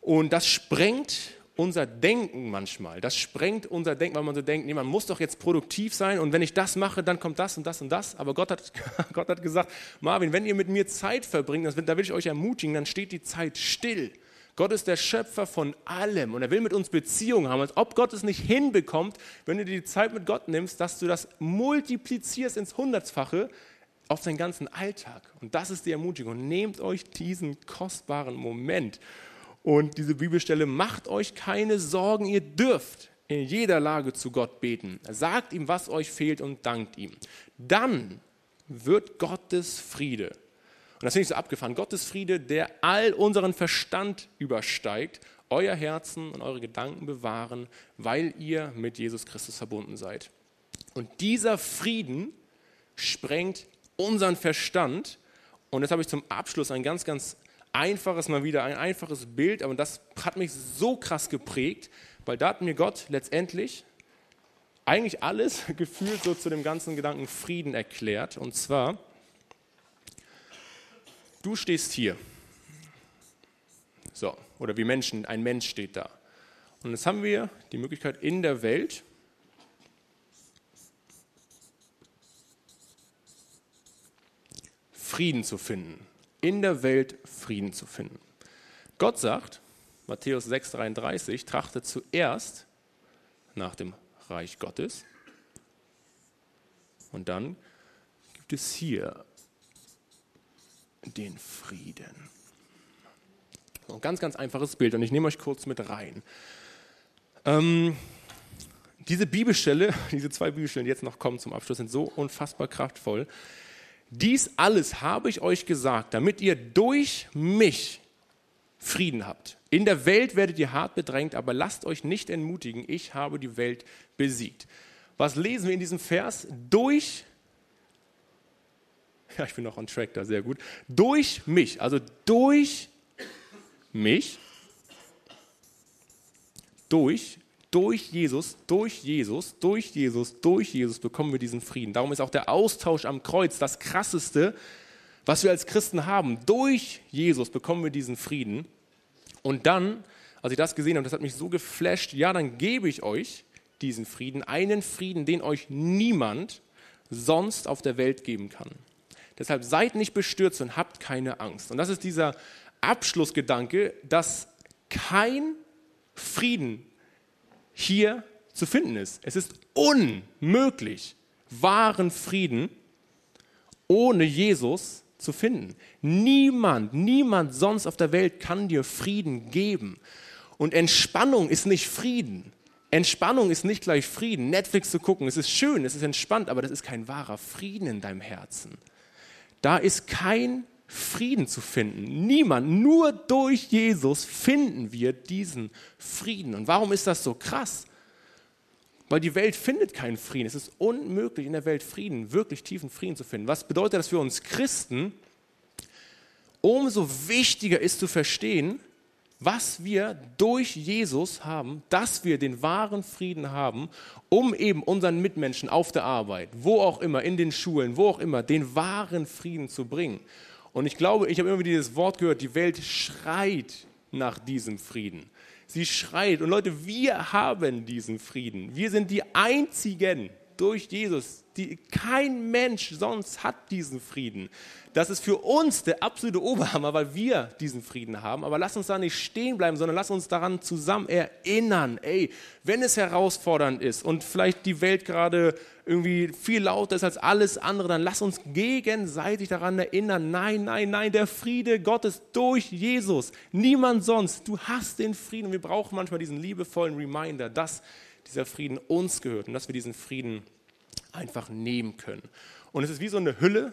A: und das sprengt unser Denken manchmal. Das sprengt unser Denken, weil man so denkt, nee, man muss doch jetzt produktiv sein und wenn ich das mache, dann kommt das und das und das. Aber Gott hat, [laughs] Gott hat gesagt, Marvin, wenn ihr mit mir Zeit verbringt, da will ich euch ermutigen, dann steht die Zeit still. Gott ist der Schöpfer von allem und er will mit uns Beziehungen haben, als ob Gott es nicht hinbekommt, wenn du dir die Zeit mit Gott nimmst, dass du das multiplizierst ins Hundertfache auf deinen ganzen Alltag. Und das ist die Ermutigung. Nehmt euch diesen kostbaren Moment. Und diese Bibelstelle, macht euch keine Sorgen, ihr dürft in jeder Lage zu Gott beten. Sagt ihm, was euch fehlt und dankt ihm. Dann wird Gottes Friede, und das finde ich so abgefahren, Gottes Friede, der all unseren Verstand übersteigt, euer Herzen und eure Gedanken bewahren, weil ihr mit Jesus Christus verbunden seid. Und dieser Frieden sprengt unseren Verstand. Und jetzt habe ich zum Abschluss ein ganz, ganz einfaches mal wieder, ein einfaches Bild, aber das hat mich so krass geprägt, weil da hat mir Gott letztendlich eigentlich alles [laughs] gefühlt so zu dem ganzen Gedanken Frieden erklärt. Und zwar, du stehst hier. So, oder wie Menschen, ein Mensch steht da. Und jetzt haben wir die Möglichkeit in der Welt, Frieden zu finden in der Welt Frieden zu finden. Gott sagt, Matthäus 6,33, trachte zuerst nach dem Reich Gottes und dann gibt es hier den Frieden. Ein ganz, ganz einfaches Bild und ich nehme euch kurz mit rein. Ähm, diese Bibelstelle, [laughs] diese zwei Bibelstellen, die jetzt noch kommen zum Abschluss, sind so unfassbar kraftvoll. Dies alles habe ich euch gesagt, damit ihr durch mich Frieden habt. In der Welt werdet ihr hart bedrängt, aber lasst euch nicht entmutigen, ich habe die Welt besiegt. Was lesen wir in diesem Vers? Durch, [laughs] ja, ich bin noch on track da, sehr gut. Durch mich, also durch mich, durch durch Jesus, durch Jesus, durch Jesus, durch Jesus bekommen wir diesen Frieden. Darum ist auch der Austausch am Kreuz das Krasseste, was wir als Christen haben. Durch Jesus bekommen wir diesen Frieden. Und dann, als ich das gesehen habe, das hat mich so geflasht, ja, dann gebe ich euch diesen Frieden, einen Frieden, den euch niemand sonst auf der Welt geben kann. Deshalb seid nicht bestürzt und habt keine Angst. Und das ist dieser Abschlussgedanke, dass kein Frieden hier zu finden ist. Es ist unmöglich, wahren Frieden ohne Jesus zu finden. Niemand, niemand sonst auf der Welt kann dir Frieden geben. Und Entspannung ist nicht Frieden. Entspannung ist nicht gleich Frieden. Netflix zu gucken, es ist schön, es ist entspannt, aber das ist kein wahrer Frieden in deinem Herzen. Da ist kein Frieden zu finden. Niemand, nur durch Jesus finden wir diesen Frieden. Und warum ist das so krass? Weil die Welt findet keinen Frieden. Es ist unmöglich in der Welt Frieden, wirklich tiefen Frieden zu finden. Was bedeutet das für uns Christen? Umso wichtiger ist zu verstehen, was wir durch Jesus haben, dass wir den wahren Frieden haben, um eben unseren Mitmenschen auf der Arbeit, wo auch immer, in den Schulen, wo auch immer, den wahren Frieden zu bringen. Und ich glaube, ich habe immer wieder dieses Wort gehört, die Welt schreit nach diesem Frieden. Sie schreit. Und Leute, wir haben diesen Frieden. Wir sind die Einzigen durch Jesus. Die, kein Mensch sonst hat diesen Frieden. Das ist für uns der absolute Oberhammer, weil wir diesen Frieden haben. Aber lass uns da nicht stehen bleiben, sondern lass uns daran zusammen erinnern. Ey, wenn es herausfordernd ist und vielleicht die Welt gerade irgendwie viel lauter ist als alles andere, dann lass uns gegenseitig daran erinnern. Nein, nein, nein, der Friede Gottes durch Jesus. Niemand sonst. Du hast den Frieden. Wir brauchen manchmal diesen liebevollen Reminder, dass dieser Frieden uns gehört und dass wir diesen Frieden einfach nehmen können. Und es ist wie so eine Hülle,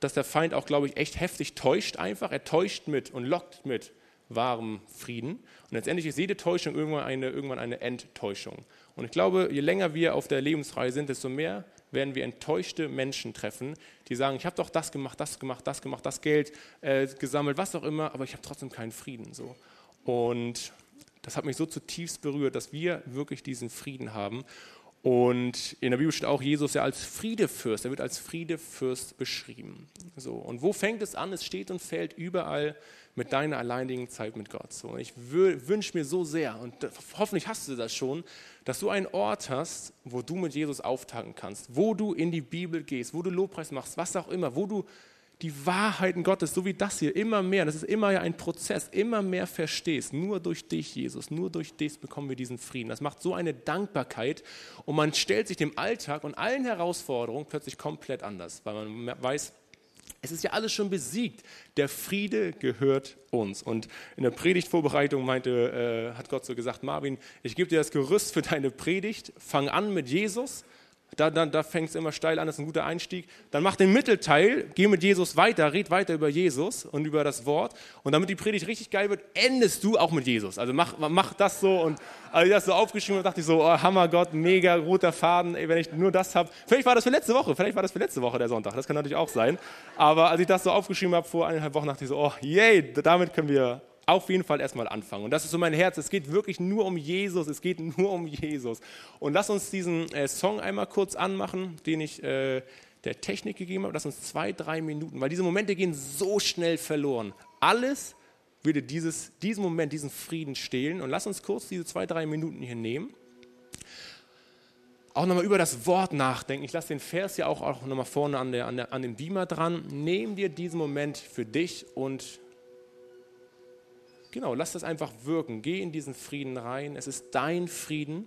A: dass der Feind auch, glaube ich, echt heftig täuscht einfach. Er täuscht mit und lockt mit wahrem Frieden. Und letztendlich ist jede Täuschung irgendwann eine, irgendwann eine Enttäuschung. Und ich glaube, je länger wir auf der Lebensreihe sind, desto mehr werden wir enttäuschte Menschen treffen, die sagen, ich habe doch das gemacht, das gemacht, das gemacht, das Geld äh, gesammelt, was auch immer, aber ich habe trotzdem keinen Frieden. So. Und das hat mich so zutiefst berührt, dass wir wirklich diesen Frieden haben. Und in der Bibel steht auch Jesus ja als Friedefürst. Er wird als Friedefürst beschrieben. So. Und wo fängt es an? Es steht und fällt überall mit deiner alleinigen Zeit mit Gott. So. Ich wünsche mir so sehr, und hoffentlich hast du das schon, dass du einen Ort hast, wo du mit Jesus auftanken kannst, wo du in die Bibel gehst, wo du Lobpreis machst, was auch immer, wo du die Wahrheiten Gottes, so wie das hier, immer mehr, das ist immer ja ein Prozess, immer mehr verstehst. Nur durch dich, Jesus, nur durch dich bekommen wir diesen Frieden. Das macht so eine Dankbarkeit und man stellt sich dem Alltag und allen Herausforderungen plötzlich komplett anders, weil man weiß, es ist ja alles schon besiegt. Der Friede gehört uns. Und in der Predigtvorbereitung meinte, äh, hat Gott so gesagt, Marvin, ich gebe dir das Gerüst für deine Predigt. Fang an mit Jesus da, da, da fängt es immer steil an, das ist ein guter Einstieg. Dann mach den Mittelteil, geh mit Jesus weiter, red weiter über Jesus und über das Wort. Und damit die Predigt richtig geil wird, endest du auch mit Jesus. Also mach, mach das so. Und als ich das so aufgeschrieben habe, dachte ich so, oh, Hammer Gott, mega roter Faden, ey, wenn ich nur das habe. Vielleicht war das für letzte Woche, vielleicht war das für letzte Woche der Sonntag, das kann natürlich auch sein. Aber als ich das so aufgeschrieben habe vor eineinhalb Wochen, dachte ich so, oh, yay, damit können wir auf jeden Fall erstmal anfangen. Und das ist so mein Herz. Es geht wirklich nur um Jesus. Es geht nur um Jesus. Und lass uns diesen äh, Song einmal kurz anmachen, den ich äh, der Technik gegeben habe. Lass uns zwei, drei Minuten, weil diese Momente gehen so schnell verloren. Alles würde dieses, diesen Moment, diesen Frieden stehlen. Und lass uns kurz diese zwei, drei Minuten hier nehmen. Auch nochmal über das Wort nachdenken. Ich lasse den Vers ja auch, auch nochmal vorne an, der, an, der, an dem Beamer dran. Nehm dir diesen Moment für dich und Genau, lass das einfach wirken. Geh in diesen Frieden rein. Es ist dein Frieden.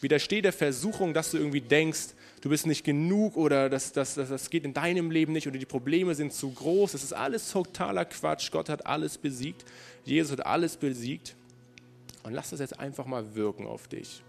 A: Widersteh der Versuchung, dass du irgendwie denkst, du bist nicht genug oder das, das, das, das geht in deinem Leben nicht oder die Probleme sind zu groß. Das ist alles totaler Quatsch. Gott hat alles besiegt. Jesus hat alles besiegt. Und lass das jetzt einfach mal wirken auf dich.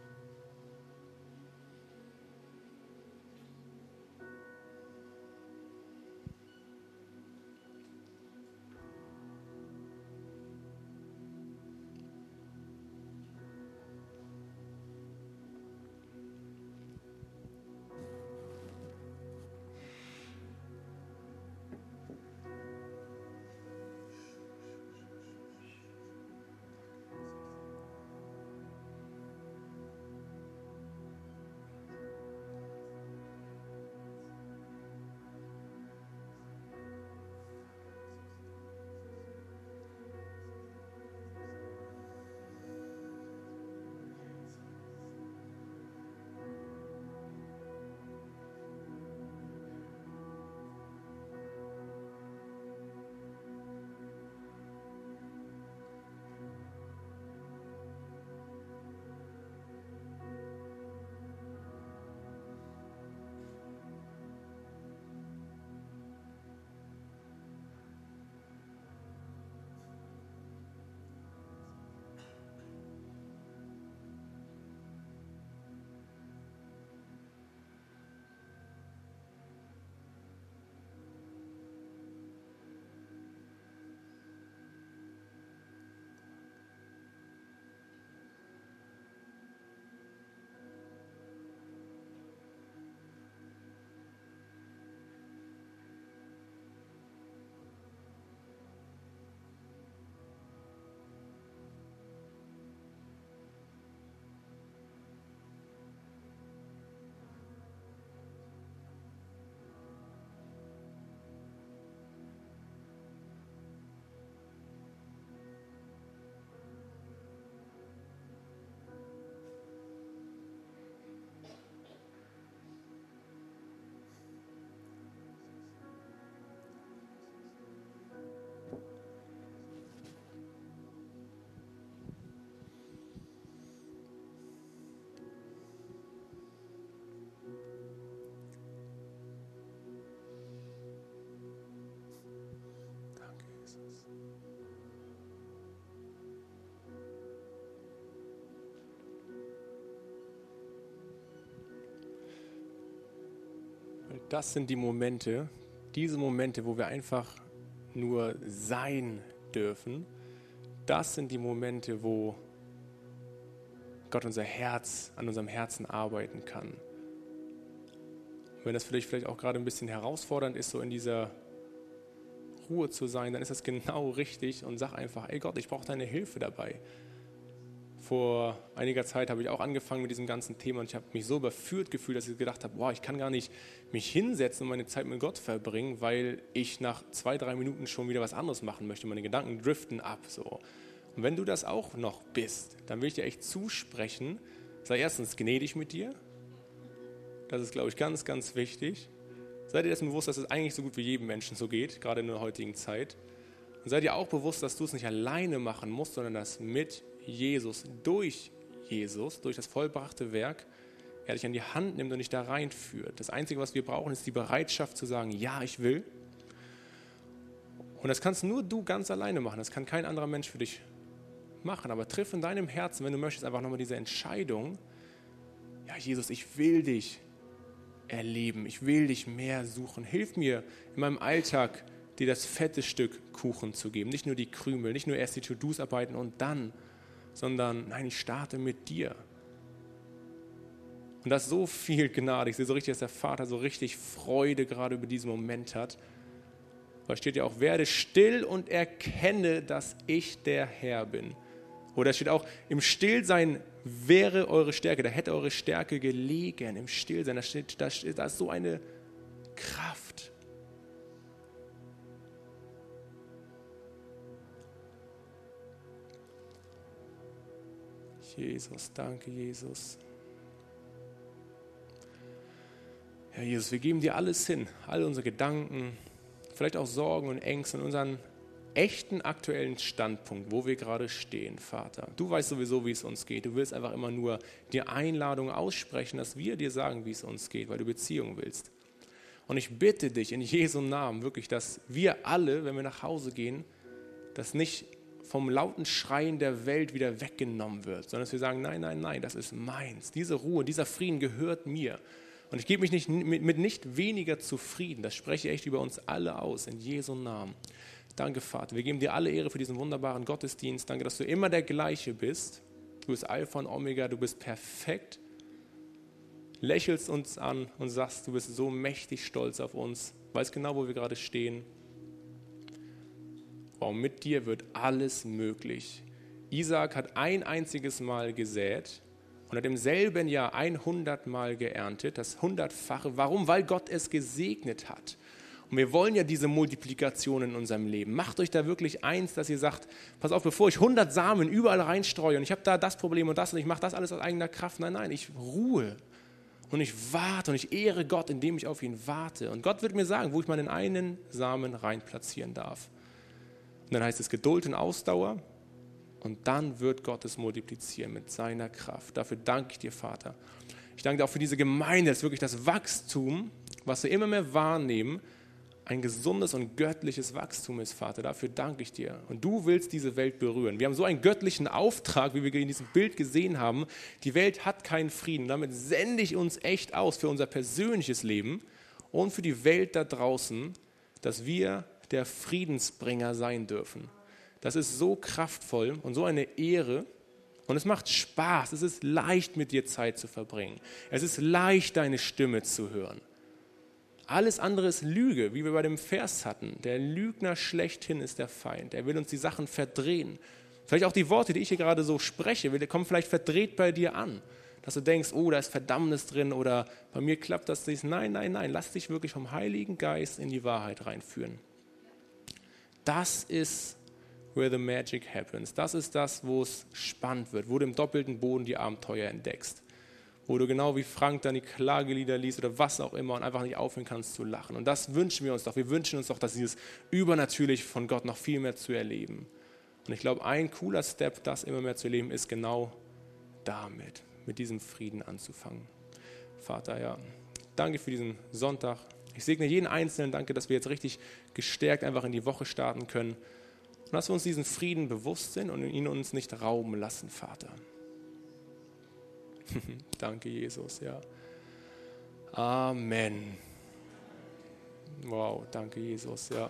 A: Das sind die Momente, diese Momente, wo wir einfach nur sein dürfen. Das sind die Momente, wo Gott unser Herz, an unserem Herzen arbeiten kann. Und wenn das vielleicht, vielleicht auch gerade ein bisschen herausfordernd ist, so in dieser Ruhe zu sein, dann ist das genau [laughs] richtig und sag einfach, ey Gott, ich brauche deine Hilfe dabei vor einiger Zeit habe ich auch angefangen mit diesem ganzen Thema und ich habe mich so überführt gefühlt, dass ich gedacht habe, boah, ich kann gar nicht mich hinsetzen und meine Zeit mit Gott verbringen, weil ich nach zwei, drei Minuten schon wieder was anderes machen möchte. Meine Gedanken driften ab. So. Und wenn du das auch noch bist, dann will ich dir echt zusprechen, sei erstens gnädig mit dir. Das ist, glaube ich, ganz, ganz wichtig. Sei dir dessen bewusst, dass es eigentlich so gut wie jedem Menschen so geht, gerade in der heutigen Zeit. Und sei dir auch bewusst, dass du es nicht alleine machen musst, sondern das mit Jesus, durch Jesus, durch das vollbrachte Werk, er dich an die Hand nimmt und dich da reinführt. Das Einzige, was wir brauchen, ist die Bereitschaft zu sagen, ja, ich will. Und das kannst nur du ganz alleine machen. Das kann kein anderer Mensch für dich machen. Aber triff in deinem Herzen, wenn du möchtest, einfach nochmal diese Entscheidung, ja, Jesus, ich will dich erleben. Ich will dich mehr suchen. Hilf mir in meinem Alltag, dir das fette Stück Kuchen zu geben. Nicht nur die Krümel, nicht nur erst die To-Dos arbeiten und dann sondern nein, ich starte mit dir. Und das ist so viel Gnade. Ich sehe so richtig, dass der Vater so richtig Freude gerade über diesen Moment hat. Da steht ja auch, werde still und erkenne, dass ich der Herr bin. Oder es steht auch, im Stillsein wäre eure Stärke, da hätte eure Stärke gelegen, im Stillsein. Da, steht, da, steht, da ist so eine Kraft. Jesus, danke Jesus. Herr Jesus, wir geben dir alles hin, all unsere Gedanken, vielleicht auch Sorgen und Ängste und unseren echten aktuellen Standpunkt, wo wir gerade stehen, Vater. Du weißt sowieso, wie es uns geht. Du willst einfach immer nur die Einladung aussprechen, dass wir dir sagen, wie es uns geht, weil du Beziehung willst. Und ich bitte dich in Jesu Namen wirklich, dass wir alle, wenn wir nach Hause gehen, das nicht vom lauten Schreien der Welt wieder weggenommen wird, sondern dass wir sagen, nein, nein, nein, das ist meins. Diese Ruhe, dieser Frieden gehört mir. Und ich gebe mich nicht, mit, mit nicht weniger zufrieden. Das spreche ich echt über uns alle aus, in Jesu Namen. Danke, Vater. Wir geben dir alle Ehre für diesen wunderbaren Gottesdienst. Danke, dass du immer der gleiche bist. Du bist Alpha und Omega, du bist perfekt. Lächelst uns an und sagst, du bist so mächtig stolz auf uns, weißt genau, wo wir gerade stehen. Wow, mit dir wird alles möglich. Isaac hat ein einziges Mal gesät und hat im selben Jahr 100 Mal geerntet, das hundertfache. Warum? Weil Gott es gesegnet hat. Und wir wollen ja diese Multiplikation in unserem Leben. Macht euch da wirklich eins, dass ihr sagt, pass auf, bevor ich 100 Samen überall reinstreue und ich habe da das Problem und das und ich mache das alles aus eigener Kraft. Nein, nein, ich ruhe und ich warte und ich ehre Gott, indem ich auf ihn warte. Und Gott wird mir sagen, wo ich meinen einen Samen rein platzieren darf. Und dann heißt es Geduld und Ausdauer. Und dann wird Gott es multiplizieren mit seiner Kraft. Dafür danke ich dir, Vater. Ich danke dir auch für diese Gemeinde, dass wirklich das Wachstum, was wir immer mehr wahrnehmen, ein gesundes und göttliches Wachstum ist, Vater. Dafür danke ich dir. Und du willst diese Welt berühren. Wir haben so einen göttlichen Auftrag, wie wir in diesem Bild gesehen haben. Die Welt hat keinen Frieden. Damit sende ich uns echt aus für unser persönliches Leben und für die Welt da draußen, dass wir der Friedensbringer sein dürfen. Das ist so kraftvoll und so eine Ehre. Und es macht Spaß. Es ist leicht, mit dir Zeit zu verbringen. Es ist leicht, deine Stimme zu hören. Alles andere ist Lüge, wie wir bei dem Vers hatten. Der Lügner schlechthin ist der Feind. Er will uns die Sachen verdrehen. Vielleicht auch die Worte, die ich hier gerade so spreche, kommen vielleicht verdreht bei dir an. Dass du denkst, oh, da ist Verdammnis drin oder bei mir klappt das nicht. Nein, nein, nein. Lass dich wirklich vom Heiligen Geist in die Wahrheit reinführen. Das ist where the magic happens. Das ist das, wo es spannend wird, wo du im doppelten Boden die Abenteuer entdeckst. Wo du genau wie Frank dann die Klagelieder liest oder was auch immer und einfach nicht aufhören kannst zu lachen. Und das wünschen wir uns doch. Wir wünschen uns doch, dass dieses Übernatürlich von Gott noch viel mehr zu erleben. Und ich glaube, ein cooler Step, das immer mehr zu erleben, ist genau damit, mit diesem Frieden anzufangen. Vater, ja, danke für diesen Sonntag. Ich segne jeden Einzelnen, danke, dass wir jetzt richtig gestärkt einfach in die Woche starten können. Und dass wir uns diesen Frieden bewusst sind und ihn uns nicht rauben lassen, Vater. [laughs] danke, Jesus, ja. Amen. Wow, danke Jesus, ja.